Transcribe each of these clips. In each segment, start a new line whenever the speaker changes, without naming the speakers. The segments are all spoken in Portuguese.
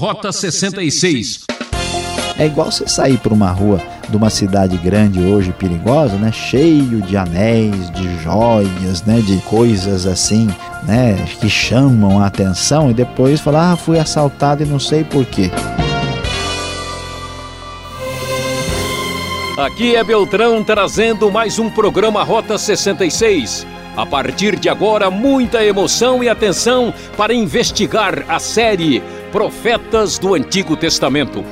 Rota 66.
É igual você sair por uma rua de uma cidade grande hoje perigosa, né? Cheio de anéis, de joias, né? De coisas assim, né? Que chamam a atenção e depois falar, ah, fui assaltado e não sei porquê.
Aqui é Beltrão trazendo mais um programa Rota 66. A partir de agora, muita emoção e atenção para investigar a série Profetas do Antigo Testamento.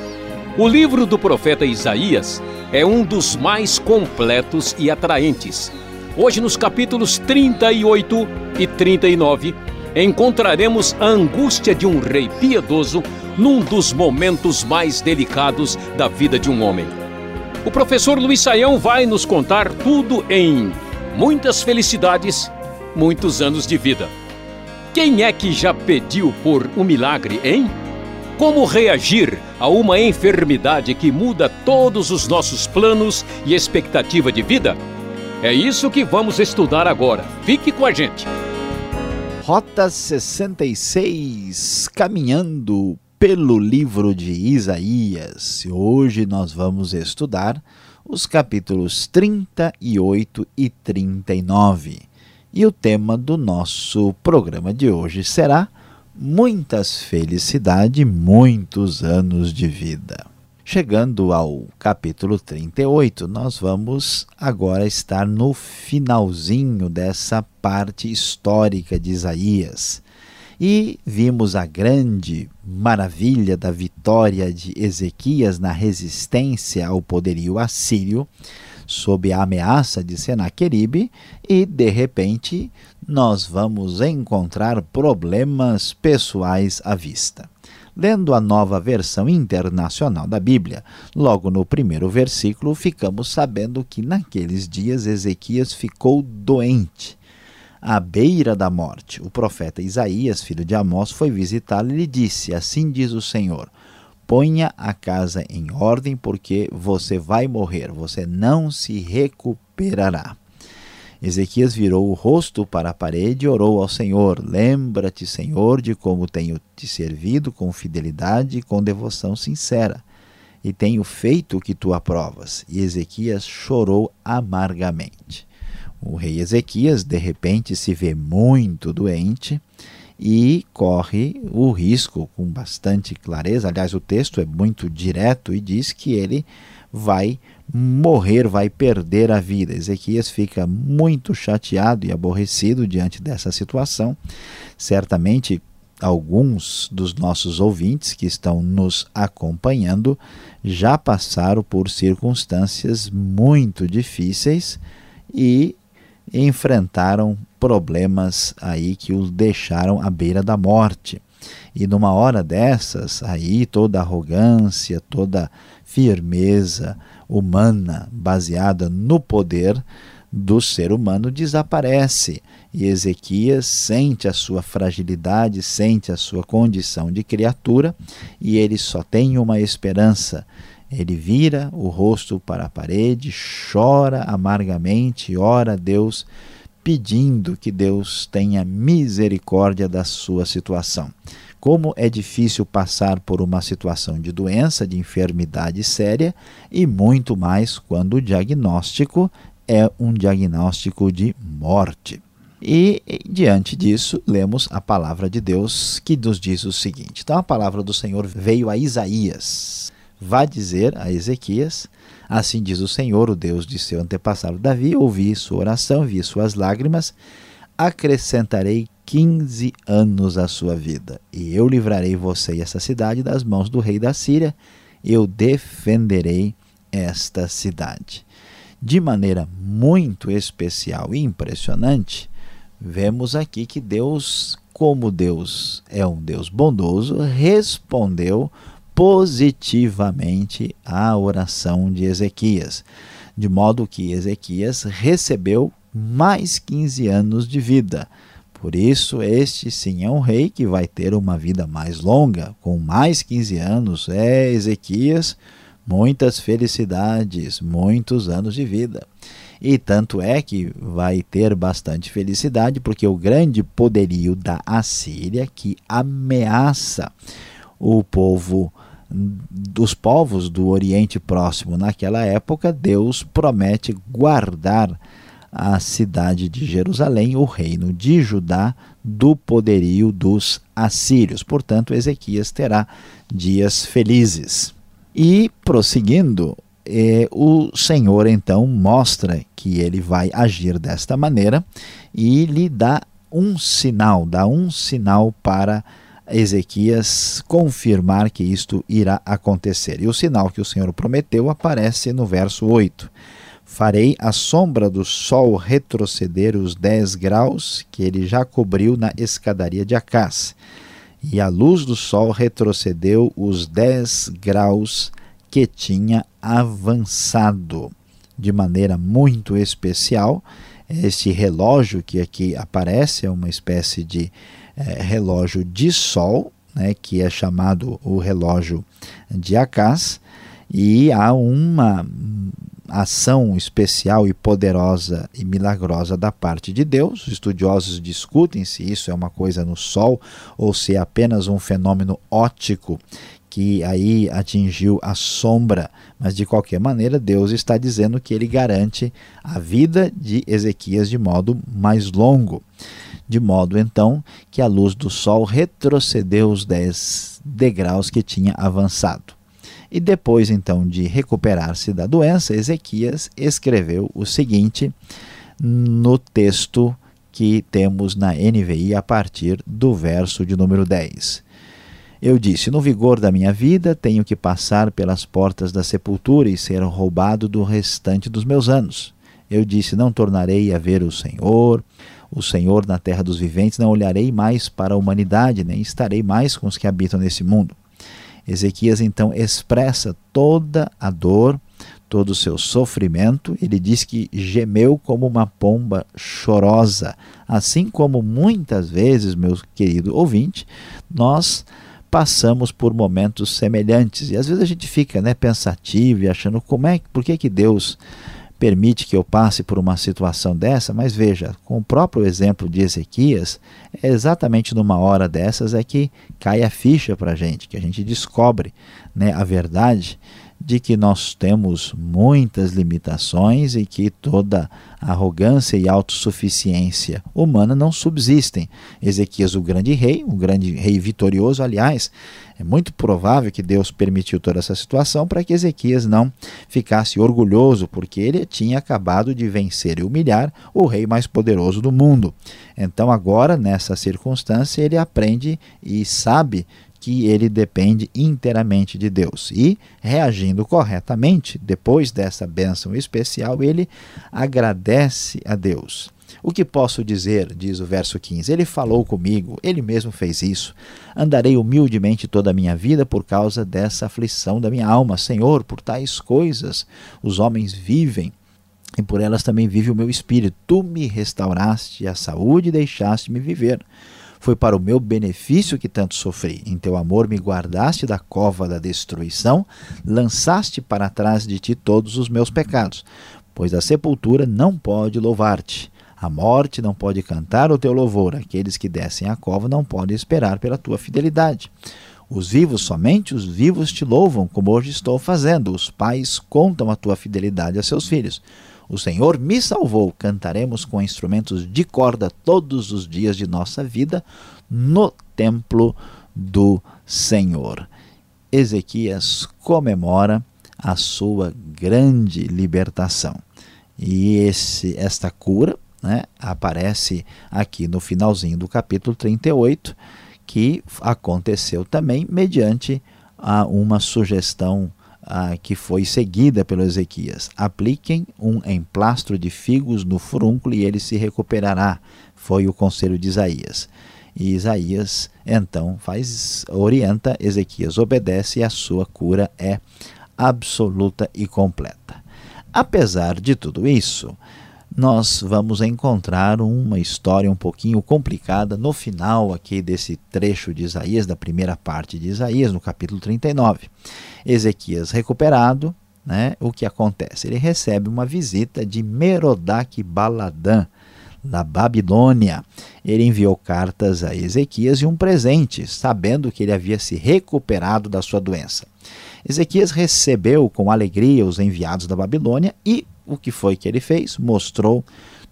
O livro do profeta Isaías é um dos mais completos e atraentes. Hoje, nos capítulos 38 e 39, encontraremos a angústia de um rei piedoso num dos momentos mais delicados da vida de um homem. O professor Luiz Saião vai nos contar tudo em muitas felicidades, muitos anos de vida. Quem é que já pediu por um milagre, hein? Como reagir a uma enfermidade que muda todos os nossos planos e expectativa de vida? É isso que vamos estudar agora. Fique com a gente.
Rota 66, caminhando pelo livro de Isaías. Hoje nós vamos estudar os capítulos 38 e 39. E o tema do nosso programa de hoje será Muitas felicidade, muitos anos de vida. Chegando ao capítulo 38, nós vamos agora estar no finalzinho dessa parte histórica de Isaías. E vimos a grande maravilha da vitória de Ezequias na resistência ao poderio assírio sob a ameaça de Senaqueribe e, de repente, nós vamos encontrar problemas pessoais à vista. Lendo a nova versão internacional da Bíblia, logo no primeiro versículo, ficamos sabendo que naqueles dias Ezequias ficou doente, à beira da morte. O profeta Isaías, filho de Amós, foi visitá-lo e lhe disse: Assim diz o Senhor ponha a casa em ordem, porque você vai morrer, você não se recuperará. Ezequias virou o rosto para a parede e orou ao Senhor: Lembra-te, Senhor, de como tenho te servido com fidelidade e com devoção sincera, e tenho feito o que tu aprovas. E Ezequias chorou amargamente. O rei Ezequias, de repente, se vê muito doente e corre o risco com bastante clareza. Aliás, o texto é muito direto e diz que ele vai morrer, vai perder a vida. Ezequias fica muito chateado e aborrecido diante dessa situação. Certamente, alguns dos nossos ouvintes que estão nos acompanhando já passaram por circunstâncias muito difíceis e enfrentaram problemas aí que os deixaram à beira da morte. E numa hora dessas, aí toda arrogância, toda firmeza humana baseada no poder do ser humano desaparece. E Ezequias sente a sua fragilidade, sente a sua condição de criatura, e ele só tem uma esperança. Ele vira o rosto para a parede, chora amargamente, ora a Deus pedindo que Deus tenha misericórdia da sua situação. Como é difícil passar por uma situação de doença, de enfermidade séria e muito mais quando o diagnóstico é um diagnóstico de morte. E, diante disso, lemos a palavra de Deus que nos diz o seguinte: então a palavra do Senhor veio a Isaías. Vá dizer a Ezequias Assim diz o Senhor, o Deus de seu antepassado Davi: Ouvi sua oração, vi suas lágrimas, acrescentarei quinze anos à sua vida, e eu livrarei você e essa cidade das mãos do rei da Síria, eu defenderei esta cidade. De maneira muito especial e impressionante, vemos aqui que Deus, como Deus é um Deus bondoso, respondeu positivamente a oração de Ezequias, de modo que Ezequias recebeu mais 15 anos de vida. Por isso, este sim é um rei que vai ter uma vida mais longa, com mais 15 anos. É Ezequias, muitas felicidades, muitos anos de vida. E tanto é que vai ter bastante felicidade, porque o grande poderio da Assíria, que ameaça o povo dos povos do Oriente Próximo naquela época, Deus promete guardar a cidade de Jerusalém, o reino de Judá, do poderio dos assírios. Portanto, Ezequias terá dias felizes. E prosseguindo, eh, o Senhor então mostra que ele vai agir desta maneira e lhe dá um sinal, dá um sinal para Ezequias confirmar que isto irá acontecer. E o sinal que o Senhor prometeu aparece no verso 8. Farei a sombra do sol retroceder os 10 graus que ele já cobriu na escadaria de Acás. E a luz do sol retrocedeu os 10 graus que tinha avançado. De maneira muito especial, este relógio que aqui aparece é uma espécie de é, relógio de sol, né, que é chamado o relógio de Acás, e há uma ação especial e poderosa e milagrosa da parte de Deus. Os estudiosos discutem se isso é uma coisa no Sol ou se é apenas um fenômeno óptico que aí atingiu a sombra, mas de qualquer maneira Deus está dizendo que ele garante a vida de Ezequias de modo mais longo, de modo então que a luz do sol retrocedeu os 10 degraus que tinha avançado. E depois então de recuperar-se da doença, Ezequias escreveu o seguinte no texto que temos na NVI a partir do verso de número 10. Eu disse: No vigor da minha vida, tenho que passar pelas portas da sepultura e ser roubado do restante dos meus anos. Eu disse: Não tornarei a ver o Senhor, o Senhor na terra dos viventes, não olharei mais para a humanidade, nem estarei mais com os que habitam nesse mundo. Ezequias então expressa toda a dor, todo o seu sofrimento. Ele diz que gemeu como uma pomba chorosa. Assim como muitas vezes, meu querido ouvinte, nós passamos por momentos semelhantes. E às vezes a gente fica né, pensativo e achando como é, por que, que Deus permite que eu passe por uma situação dessa, mas veja, com o próprio exemplo de Ezequias, é exatamente numa hora dessas é que cai a ficha para a gente, que a gente descobre né, a verdade de que nós temos muitas limitações e que toda arrogância e autossuficiência humana não subsistem. Ezequias, o grande rei, um grande rei vitorioso, aliás, é muito provável que Deus permitiu toda essa situação para que Ezequias não ficasse orgulhoso, porque ele tinha acabado de vencer e humilhar o rei mais poderoso do mundo. Então, agora, nessa circunstância, ele aprende e sabe que ele depende inteiramente de Deus. E, reagindo corretamente, depois dessa bênção especial, ele agradece a Deus. O que posso dizer, diz o verso 15: Ele falou comigo, ele mesmo fez isso. Andarei humildemente toda a minha vida por causa dessa aflição da minha alma. Senhor, por tais coisas os homens vivem e por elas também vive o meu espírito. Tu me restauraste a saúde e deixaste-me viver. Foi para o meu benefício que tanto sofri. Em teu amor me guardaste da cova da destruição, lançaste para trás de ti todos os meus pecados. Pois a sepultura não pode louvar-te. A morte não pode cantar o teu louvor. Aqueles que descem à cova não podem esperar pela tua fidelidade. Os vivos, somente os vivos te louvam, como hoje estou fazendo. Os pais contam a tua fidelidade a seus filhos. O Senhor me salvou. Cantaremos com instrumentos de corda todos os dias de nossa vida no templo do Senhor. Ezequias comemora a sua grande libertação. E esse, esta cura né, aparece aqui no finalzinho do capítulo 38, que aconteceu também mediante a uma sugestão ah, que foi seguida pelo Ezequias. Apliquem um emplastro de figos no furúnculo e ele se recuperará. Foi o conselho de Isaías. E Isaías então faz orienta Ezequias obedece e a sua cura é absoluta e completa. Apesar de tudo isso, nós vamos encontrar uma história um pouquinho complicada no final aqui desse trecho de Isaías, da primeira parte de Isaías, no capítulo 39. Ezequias recuperado, né, o que acontece? Ele recebe uma visita de Merodach Baladã, da Babilônia. Ele enviou cartas a Ezequias e um presente, sabendo que ele havia se recuperado da sua doença. Ezequias recebeu com alegria os enviados da Babilônia e o que foi que ele fez? Mostrou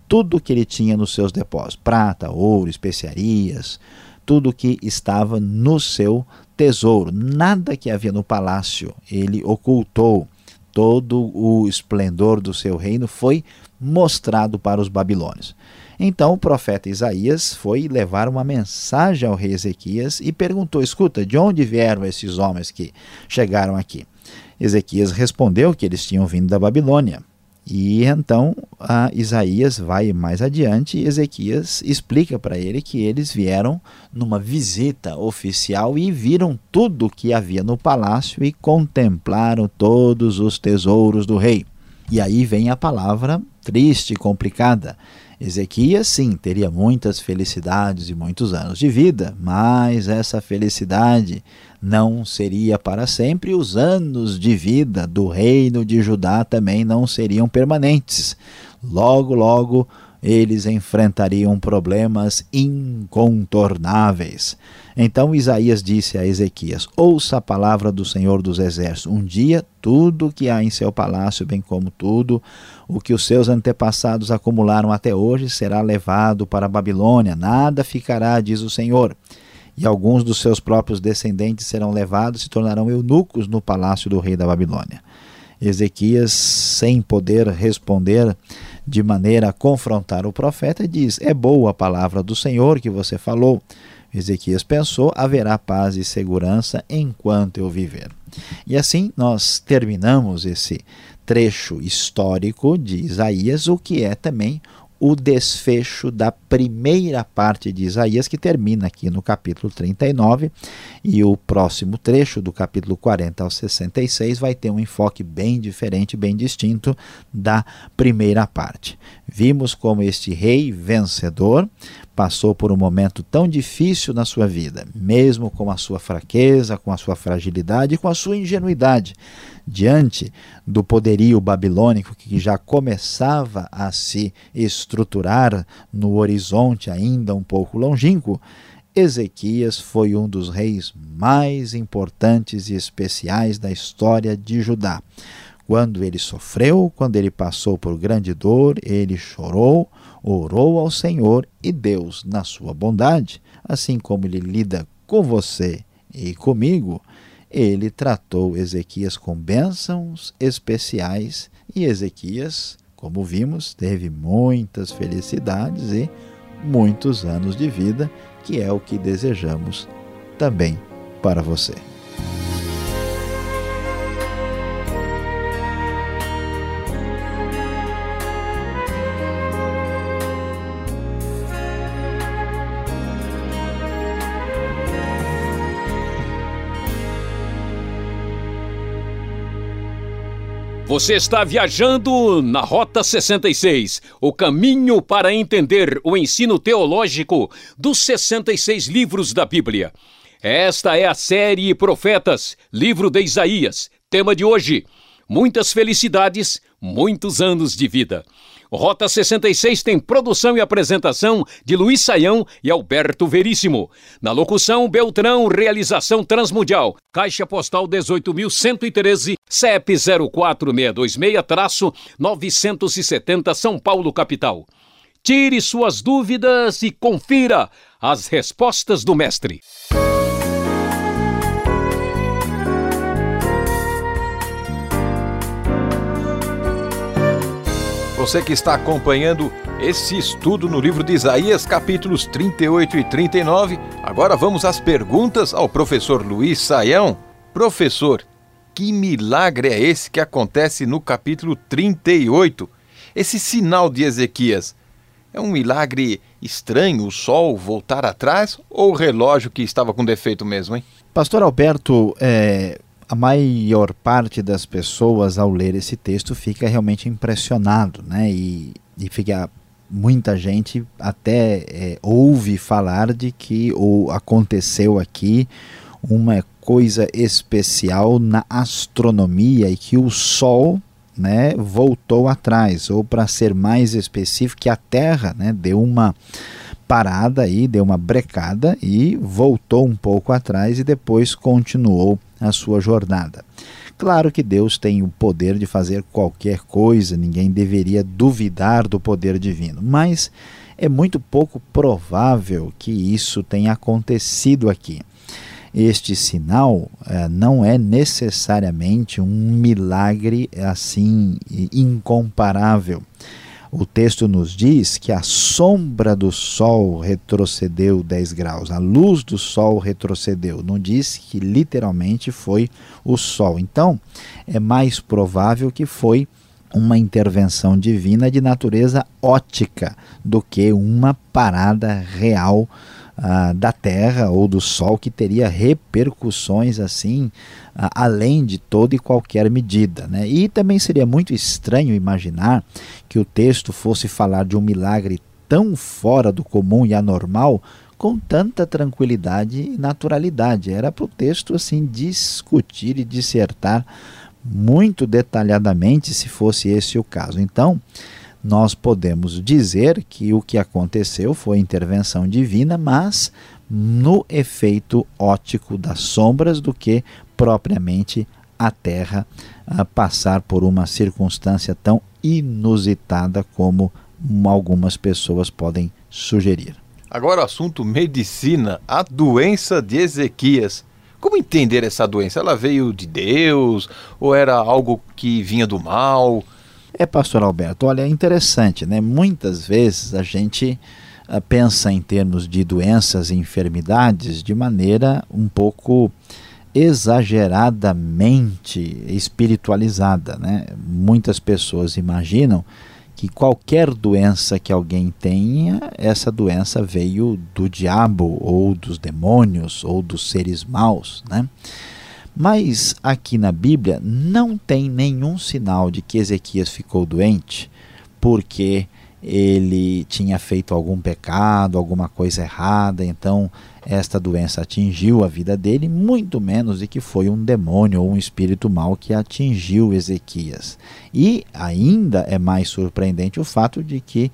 tudo o que ele tinha nos seus depósitos: prata, ouro, especiarias, tudo que estava no seu tesouro. Nada que havia no palácio ele ocultou. Todo o esplendor do seu reino foi mostrado para os babilônios. Então o profeta Isaías foi levar uma mensagem ao rei Ezequias e perguntou: Escuta, de onde vieram esses homens que chegaram aqui? Ezequias respondeu que eles tinham vindo da Babilônia. E então Isaías vai mais adiante e Ezequias explica para ele que eles vieram numa visita oficial e viram tudo o que havia no palácio e contemplaram todos os tesouros do rei. E aí vem a palavra triste e complicada. Ezequias, sim, teria muitas felicidades e muitos anos de vida, mas essa felicidade não seria para sempre, os anos de vida do reino de Judá também não seriam permanentes. Logo, logo, eles enfrentariam problemas incontornáveis. Então Isaías disse a Ezequias: Ouça a palavra do Senhor dos Exércitos. Um dia tudo que há em seu palácio, bem como tudo o que os seus antepassados acumularam até hoje, será levado para a Babilônia. Nada ficará, diz o Senhor e alguns dos seus próprios descendentes serão levados e se tornarão eunucos no palácio do rei da Babilônia. Ezequias, sem poder responder de maneira a confrontar o profeta, diz: É boa a palavra do Senhor que você falou. Ezequias pensou: haverá paz e segurança enquanto eu viver. E assim nós terminamos esse trecho histórico de Isaías, o que é também o desfecho da primeira parte de Isaías, que termina aqui no capítulo 39, e o próximo trecho, do capítulo 40 ao 66, vai ter um enfoque bem diferente, bem distinto da primeira parte. Vimos como este rei vencedor passou por um momento tão difícil na sua vida, mesmo com a sua fraqueza, com a sua fragilidade, com a sua ingenuidade, diante do poderio babilônico que já começava a se estruturar no horizonte ainda um pouco longínquo, Ezequias foi um dos reis mais importantes e especiais da história de Judá. Quando ele sofreu, quando ele passou por grande dor, ele chorou, orou ao Senhor e Deus, na sua bondade, assim como ele lida com você e comigo, ele tratou Ezequias com bênçãos especiais e Ezequias, como vimos, teve muitas felicidades e muitos anos de vida, que é o que desejamos também para você.
Você está viajando na Rota 66, o caminho para entender o ensino teológico dos 66 livros da Bíblia. Esta é a série Profetas, livro de Isaías. Tema de hoje: muitas felicidades, muitos anos de vida. Rota 66 tem produção e apresentação de Luiz Saião e Alberto Veríssimo. Na locução, Beltrão, realização Transmundial. Caixa Postal 18.113, CEP 04626-970 São Paulo, capital. Tire suas dúvidas e confira as respostas do mestre.
Você que está acompanhando esse estudo no livro de Isaías, capítulos 38 e 39, agora vamos às perguntas ao professor Luiz Saião. Professor, que milagre é esse que acontece no capítulo 38? Esse sinal de Ezequias é um milagre estranho, o sol voltar atrás ou o relógio que estava com defeito mesmo, hein?
Pastor Alberto, é, a maior parte das pessoas ao ler esse texto fica realmente impressionado, né? E, e fica muita gente até é, ouve falar de que ou aconteceu aqui uma coisa especial na astronomia e que o Sol né, voltou atrás, ou para ser mais específico, que a Terra né, deu uma parada aí, deu uma brecada e voltou um pouco atrás e depois continuou a sua jornada. Claro que Deus tem o poder de fazer qualquer coisa, ninguém deveria duvidar do poder divino, mas é muito pouco provável que isso tenha acontecido aqui. Este sinal eh, não é necessariamente um milagre assim incomparável. O texto nos diz que a sombra do sol retrocedeu 10 graus, a luz do sol retrocedeu. Não diz que literalmente foi o sol. Então, é mais provável que foi uma intervenção divina de natureza ótica do que uma parada real ah, da Terra ou do Sol que teria repercussões assim ah, além de toda e qualquer medida. Né? E também seria muito estranho imaginar que o texto fosse falar de um milagre tão fora do comum e anormal com tanta tranquilidade e naturalidade. Era para o texto assim discutir e dissertar muito detalhadamente se fosse esse o caso. Então, nós podemos dizer que o que aconteceu foi intervenção divina, mas no efeito óptico das sombras do que propriamente a Terra a passar por uma circunstância tão inusitada como algumas pessoas podem sugerir.
Agora o assunto medicina, a doença de Ezequias. Como entender essa doença? Ela veio de Deus ou era algo que vinha do mal?
É, pastor Alberto, olha, é interessante, né? Muitas vezes a gente uh, pensa em termos de doenças e enfermidades de maneira um pouco exageradamente espiritualizada, né? Muitas pessoas imaginam que qualquer doença que alguém tenha, essa doença veio do diabo ou dos demônios ou dos seres maus, né? Mas aqui na Bíblia não tem nenhum sinal de que Ezequias ficou doente porque ele tinha feito algum pecado, alguma coisa errada, então esta doença atingiu a vida dele, muito menos de que foi um demônio ou um espírito mau que atingiu Ezequias. E ainda é mais surpreendente o fato de que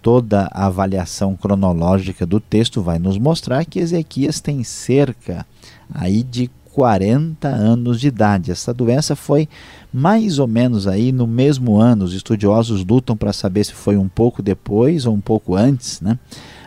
toda a avaliação cronológica do texto vai nos mostrar que Ezequias tem cerca aí de 40 anos de idade. Essa doença foi mais ou menos aí no mesmo ano. Os estudiosos lutam para saber se foi um pouco depois ou um pouco antes, né?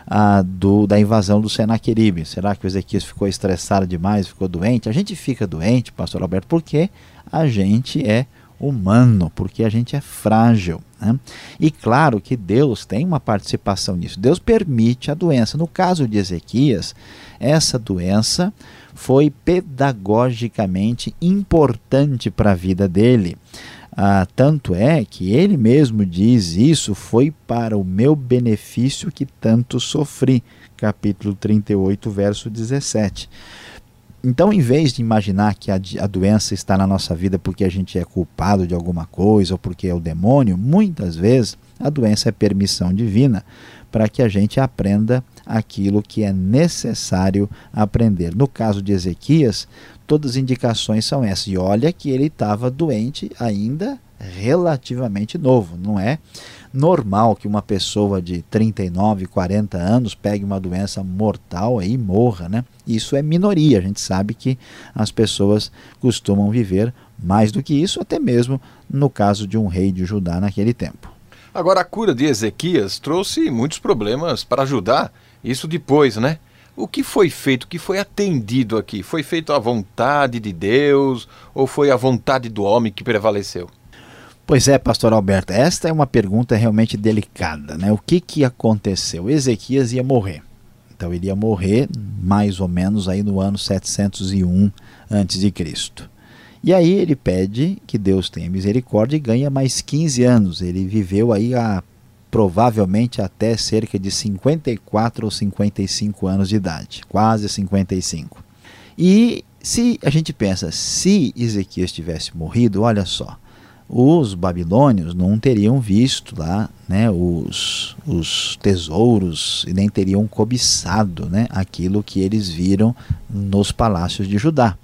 Ah, do, da invasão do Senaqueribe. Será que o Ezequias ficou estressado demais, ficou doente? A gente fica doente, pastor Alberto, porque a gente é humano, porque a gente é frágil. Né? E claro que Deus tem uma participação nisso. Deus permite a doença. No caso de Ezequias, essa doença foi pedagogicamente importante para a vida dele. Ah, tanto é que ele mesmo diz: Isso foi para o meu benefício que tanto sofri. Capítulo 38, verso 17. Então, em vez de imaginar que a, a, doença está na nossa vida porque a gente é culpado de alguma coisa ou porque é o demônio, muitas vezes a doença é permissão divina para que a gente aprenda aquilo que é necessário aprender. No caso de Ezequias, todas as indicações são essas. E olha que ele estava doente ainda relativamente novo, não é normal que uma pessoa de 39, 40 anos pegue uma doença mortal e morra, né? Isso é minoria, a gente sabe que as pessoas costumam viver mais do que isso, até mesmo no caso de um rei de Judá naquele tempo.
Agora, a cura de Ezequias trouxe muitos problemas para Judá, isso depois, né? O que foi feito, o que foi atendido aqui? Foi feito à vontade de Deus ou foi a vontade do homem que prevaleceu?
Pois é, pastor Alberto, esta é uma pergunta realmente delicada, né? O que que aconteceu? Ezequias ia morrer. Então ele ia morrer mais ou menos aí no ano 701 a.C. E aí ele pede que Deus tenha misericórdia e ganha mais 15 anos. Ele viveu aí a, provavelmente até cerca de 54 ou 55 anos de idade, quase 55. E se a gente pensa, se Ezequias tivesse morrido, olha só, os babilônios não teriam visto lá né, os, os tesouros e nem teriam cobiçado né, aquilo que eles viram nos palácios de Judá.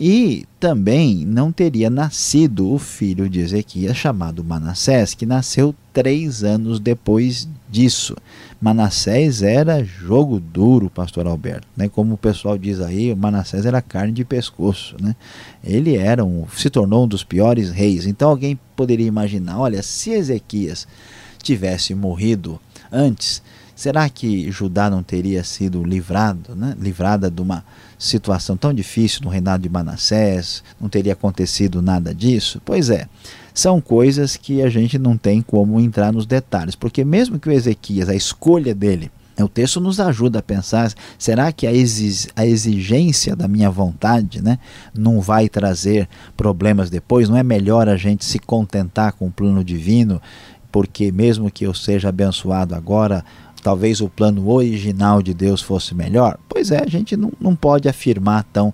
E também não teria nascido o filho de Ezequias, chamado Manassés, que nasceu três anos depois disso. Manassés era jogo duro, pastor Alberto. Né? Como o pessoal diz aí, Manassés era carne de pescoço. Né? Ele era um, se tornou um dos piores reis. Então alguém poderia imaginar, olha, se Ezequias tivesse morrido antes, será que Judá não teria sido livrado, né? livrada de uma situação tão difícil no reinado de Manassés, não teria acontecido nada disso? Pois é, são coisas que a gente não tem como entrar nos detalhes, porque mesmo que o Ezequias, a escolha dele, o texto nos ajuda a pensar: será que a, exigência da minha vontade né, não vai trazer problemas depois? Não é melhor a gente se contentar com o plano divino, porque mesmo que eu seja abençoado agora, talvez o plano original de Deus fosse melhor? Pois é, a gente não, não pode afirmar tão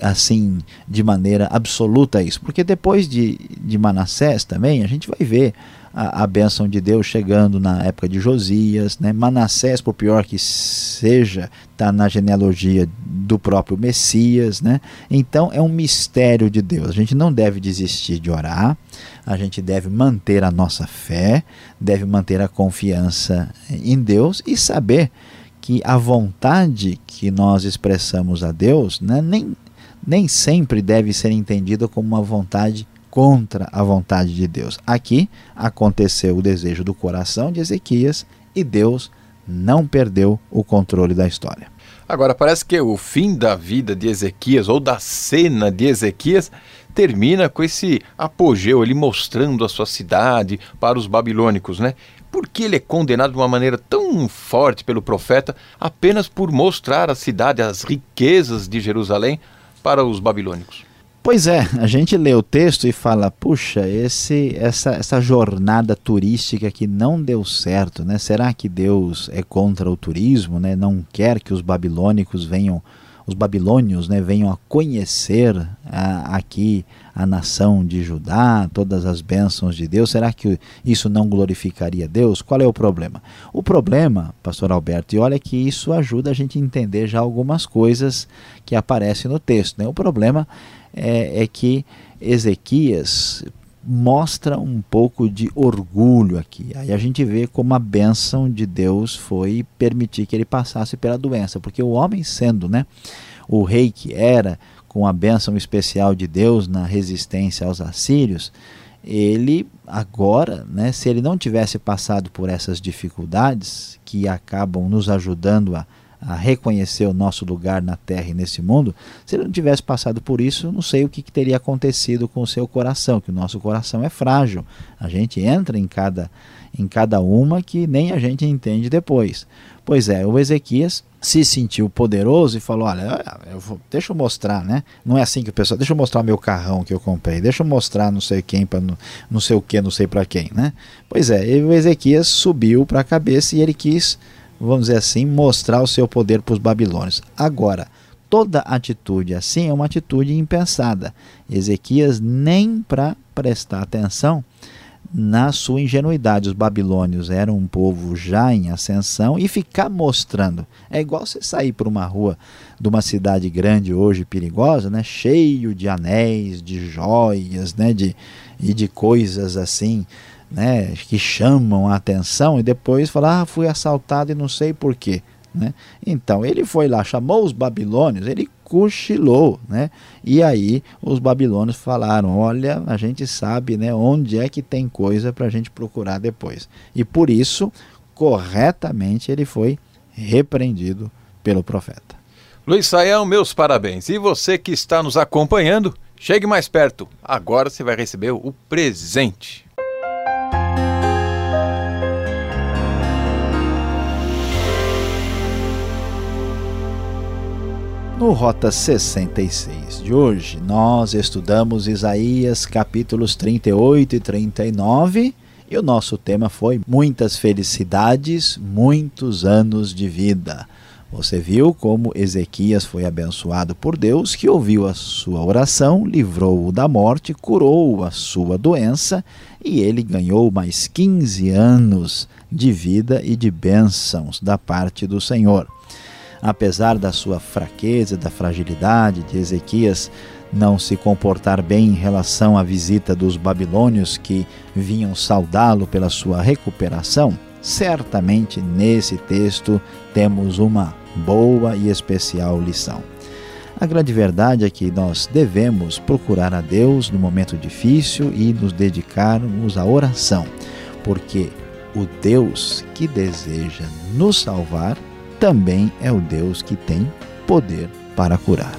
assim de maneira absoluta isso, porque depois de, de Manassés também a gente vai ver a, a bênção de Deus chegando na época de Josias, né? Manassés, por pior que seja, está na genealogia do próprio Messias, né? Então é um mistério de Deus. A gente não deve desistir de orar, a gente deve manter a nossa fé, deve manter a confiança em Deus e saber que a vontade que nós expressamos a Deus né, nem, nem sempre deve ser entendida como uma vontade contra a vontade de Deus. Aqui aconteceu o desejo do coração de Ezequias e Deus não perdeu o controle da história.
Agora, parece que o fim da vida de Ezequias, ou da cena de Ezequias, termina com esse apogeu, ele mostrando a sua cidade para os babilônicos, né? Por que ele é condenado de uma maneira tão forte pelo profeta apenas por mostrar a cidade, as riquezas de Jerusalém para os babilônicos?
Pois é, a gente lê o texto e fala, puxa, esse, essa, essa jornada turística que não deu certo, né? Será que Deus é contra o turismo, né? Não quer que os babilônicos venham, os babilônios, né, venham a conhecer a, aqui a nação de Judá, todas as bênçãos de Deus. Será que isso não glorificaria Deus? Qual é o problema? O problema, pastor Alberto, e olha que isso ajuda a gente a entender já algumas coisas que aparecem no texto, né? O problema é, é que Ezequias mostra um pouco de orgulho aqui. Aí a gente vê como a bênção de Deus foi permitir que ele passasse pela doença, porque o homem sendo, né, o rei que era, com a bênção especial de Deus na resistência aos assírios, ele agora, né, se ele não tivesse passado por essas dificuldades que acabam nos ajudando a a reconhecer o nosso lugar na terra e nesse mundo, se ele não tivesse passado por isso, não sei o que, que teria acontecido com o seu coração, que o nosso coração é frágil. A gente entra em cada, em cada uma que nem a gente entende depois. Pois é, o Ezequias se sentiu poderoso e falou: Olha, eu vou, deixa eu mostrar, né? Não é assim que o pessoal, deixa eu mostrar meu carrão que eu comprei, deixa eu mostrar não sei quem, para não, não sei o que, não sei para quem, né? Pois é, e o Ezequias subiu para a cabeça e ele quis vamos dizer assim, mostrar o seu poder para os babilônios. Agora, toda atitude assim é uma atitude impensada. Ezequias nem para prestar atenção na sua ingenuidade. Os babilônios eram um povo já em ascensão e ficar mostrando. É igual você sair por uma rua de uma cidade grande hoje perigosa, né, cheio de anéis, de joias, né, de, e de coisas assim né, que chamam a atenção e depois falar, ah, fui assaltado e não sei porquê. Né? Então ele foi lá, chamou os babilônios, ele cochilou, né? E aí os babilônios falaram: olha, a gente sabe, né, onde é que tem coisa para a gente procurar depois. E por isso, corretamente, ele foi repreendido pelo profeta.
Luiz Saião, meus parabéns. E você que está nos acompanhando, chegue mais perto. Agora você vai receber o presente.
No Rota 66 de hoje, nós estudamos Isaías capítulos 38 e 39 e o nosso tema foi Muitas felicidades, muitos anos de vida. Você viu como Ezequias foi abençoado por Deus, que ouviu a sua oração, livrou-o da morte, curou a sua doença e ele ganhou mais 15 anos de vida e de bênçãos da parte do Senhor. Apesar da sua fraqueza, da fragilidade de Ezequias não se comportar bem em relação à visita dos babilônios que vinham saudá-lo pela sua recuperação, certamente nesse texto temos uma boa e especial lição. A grande verdade é que nós devemos procurar a Deus no momento difícil e nos dedicarmos à oração, porque o Deus que deseja nos salvar também é o Deus que tem poder para curar.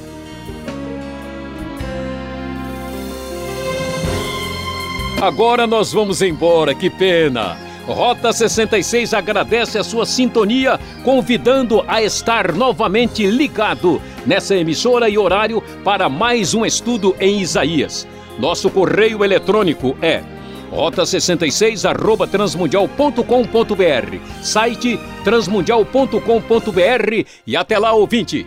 Agora nós vamos embora, que pena! Rota 66 agradece a sua sintonia, convidando a estar novamente ligado nessa emissora e horário para mais um estudo em Isaías. Nosso correio eletrônico é rota66 arroba transmundial.com.br, site transmundial.com.br e até lá, ouvinte!